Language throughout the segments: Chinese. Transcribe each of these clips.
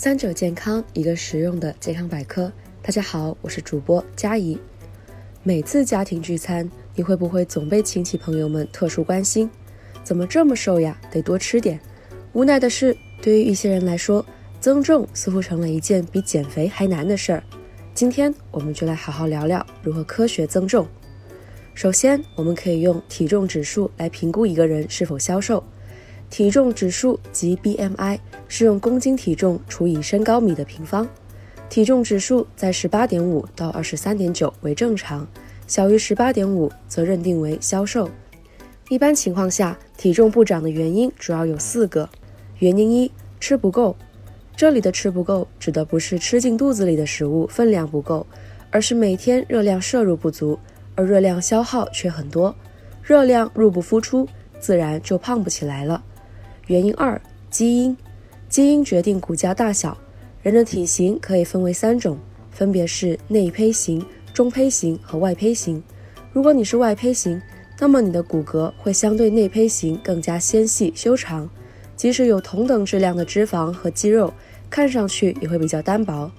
三者健康，一个实用的健康百科。大家好，我是主播佳怡。每次家庭聚餐，你会不会总被亲戚朋友们特殊关心？怎么这么瘦呀？得多吃点。无奈的是，对于一些人来说，增重似乎成了一件比减肥还难的事儿。今天我们就来好好聊聊如何科学增重。首先，我们可以用体重指数来评估一个人是否消瘦。体重指数即 BMI 是用公斤体重除以身高米的平方，体重指数在十八点五到二十三点九为正常，小于十八点五则认定为消瘦。一般情况下，体重不长的原因主要有四个。原因一：吃不够。这里的吃不够指的不是吃进肚子里的食物分量不够，而是每天热量摄入不足，而热量消耗却很多，热量入不敷出，自然就胖不起来了。原因二：基因，基因决定骨架大小。人的体型可以分为三种，分别是内胚型、中胚型和外胚型。如果你是外胚型，那么你的骨骼会相对内胚型更加纤细修长，即使有同等质量的脂肪和肌肉，看上去也会比较单薄。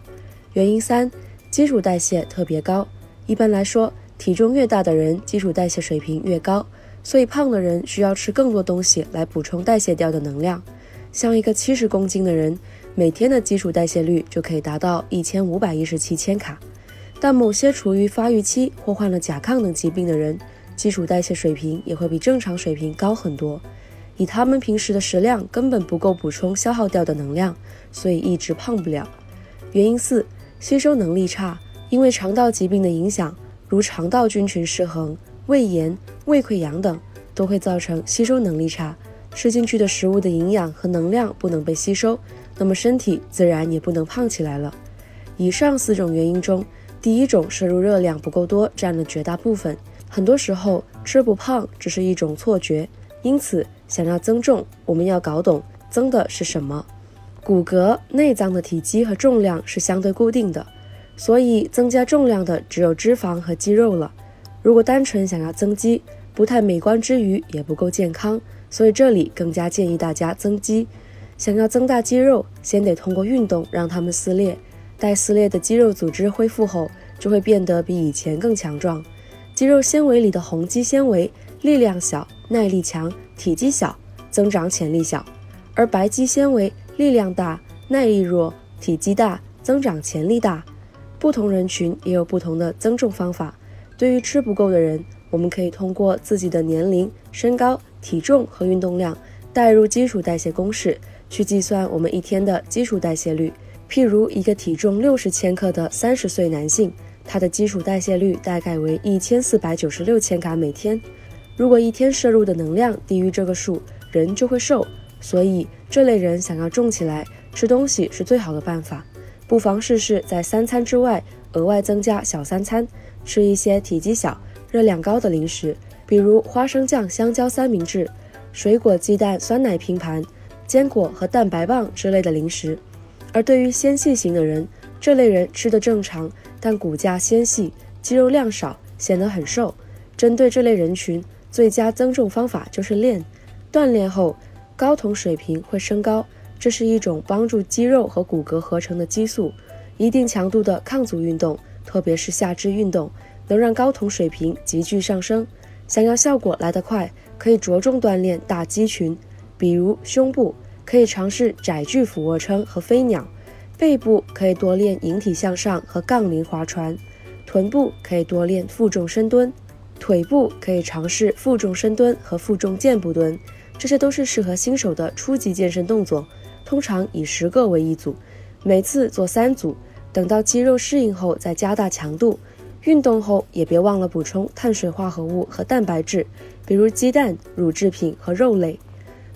原因三：基础代谢特别高。一般来说，体重越大的人，基础代谢水平越高。所以胖的人需要吃更多东西来补充代谢掉的能量。像一个七十公斤的人，每天的基础代谢率就可以达到一千五百一十七千卡。但某些处于发育期或患了甲亢等疾病的人，基础代谢水平也会比正常水平高很多。以他们平时的食量根本不够补充消耗掉的能量，所以一直胖不了。原因四：吸收能力差。因为肠道疾病的影响，如肠道菌群失衡。胃炎、胃溃疡等都会造成吸收能力差，吃进去的食物的营养和能量不能被吸收，那么身体自然也不能胖起来了。以上四种原因中，第一种摄入热量不够多占了绝大部分。很多时候吃不胖只是一种错觉，因此想要增重，我们要搞懂增的是什么。骨骼、内脏的体积和重量是相对固定的，所以增加重量的只有脂肪和肌肉了。如果单纯想要增肌，不太美观之余也不够健康，所以这里更加建议大家增肌。想要增大肌肉，先得通过运动让它们撕裂。待撕裂的肌肉组织恢复后，就会变得比以前更强壮。肌肉纤维里的红肌纤维力量小、耐力强、体积小、增长潜力小，而白肌纤维力量大、耐力弱、体积大、增长潜力大。不同人群也有不同的增重方法。对于吃不够的人，我们可以通过自己的年龄、身高、体重和运动量，代入基础代谢公式去计算我们一天的基础代谢率。譬如一个体重六十千克的三十岁男性，他的基础代谢率大概为一千四百九十六千卡每天。如果一天摄入的能量低于这个数，人就会瘦。所以这类人想要重起来，吃东西是最好的办法。不妨试试在三餐之外额外增加小三餐。吃一些体积小、热量高的零食，比如花生酱香蕉三明治、水果鸡蛋酸奶拼盘、坚果和蛋白棒之类的零食。而对于纤细型的人，这类人吃的正常，但骨架纤细、肌肉量少，显得很瘦。针对这类人群，最佳增重方法就是练。锻炼后，睾酮水平会升高，这是一种帮助肌肉和骨骼合成的激素。一定强度的抗阻运动。特别是下肢运动，能让睾酮水平急剧上升。想要效果来得快，可以着重锻炼大肌群，比如胸部可以尝试窄距俯卧撑和飞鸟，背部可以多练引体向上和杠铃划船，臀部可以多练负重深蹲，腿部可以尝试负重深蹲和负重箭步蹲。这些都是适合新手的初级健身动作，通常以十个为一组，每次做三组。等到肌肉适应后，再加大强度。运动后也别忘了补充碳水化合物和蛋白质，比如鸡蛋、乳制品和肉类。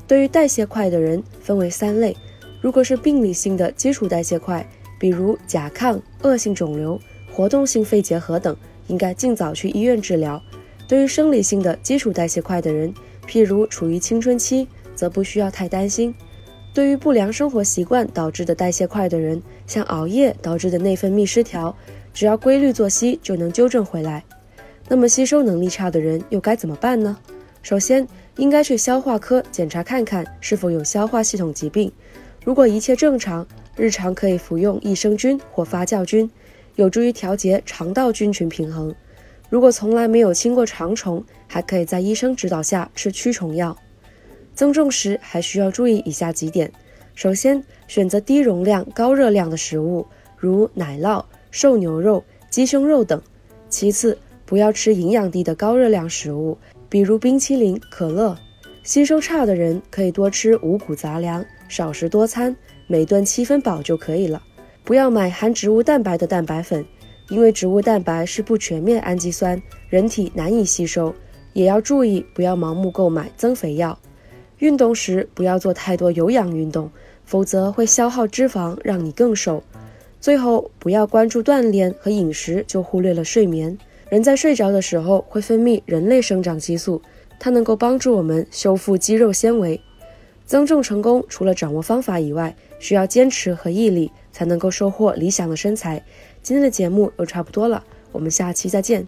对于代谢快的人，分为三类：如果是病理性的基础代谢快，比如甲亢、恶性肿瘤、活动性肺结核等，应该尽早去医院治疗。对于生理性的基础代谢快的人，譬如处于青春期，则不需要太担心。对于不良生活习惯导致的代谢快的人，像熬夜导致的内分泌失调，只要规律作息就能纠正回来。那么吸收能力差的人又该怎么办呢？首先应该去消化科检查看看是否有消化系统疾病。如果一切正常，日常可以服用益生菌或发酵菌，有助于调节肠道菌群平衡。如果从来没有清过肠虫，还可以在医生指导下吃驱虫药。增重时还需要注意以下几点：首先，选择低容量、高热量的食物，如奶酪、瘦牛肉、鸡胸肉等；其次，不要吃营养低的高热量食物，比如冰淇淋、可乐。吸收差的人可以多吃五谷杂粮，少食多餐，每顿七分饱就可以了。不要买含植物蛋白的蛋白粉，因为植物蛋白是不全面氨基酸，人体难以吸收。也要注意不要盲目购买增肥药。运动时不要做太多有氧运动，否则会消耗脂肪，让你更瘦。最后，不要关注锻炼和饮食就忽略了睡眠。人在睡着的时候会分泌人类生长激素。它能够帮助我们修复肌肉纤维，增重成功除了掌握方法以外，需要坚持和毅力，才能够收获理想的身材。今天的节目又差不多了，我们下期再见。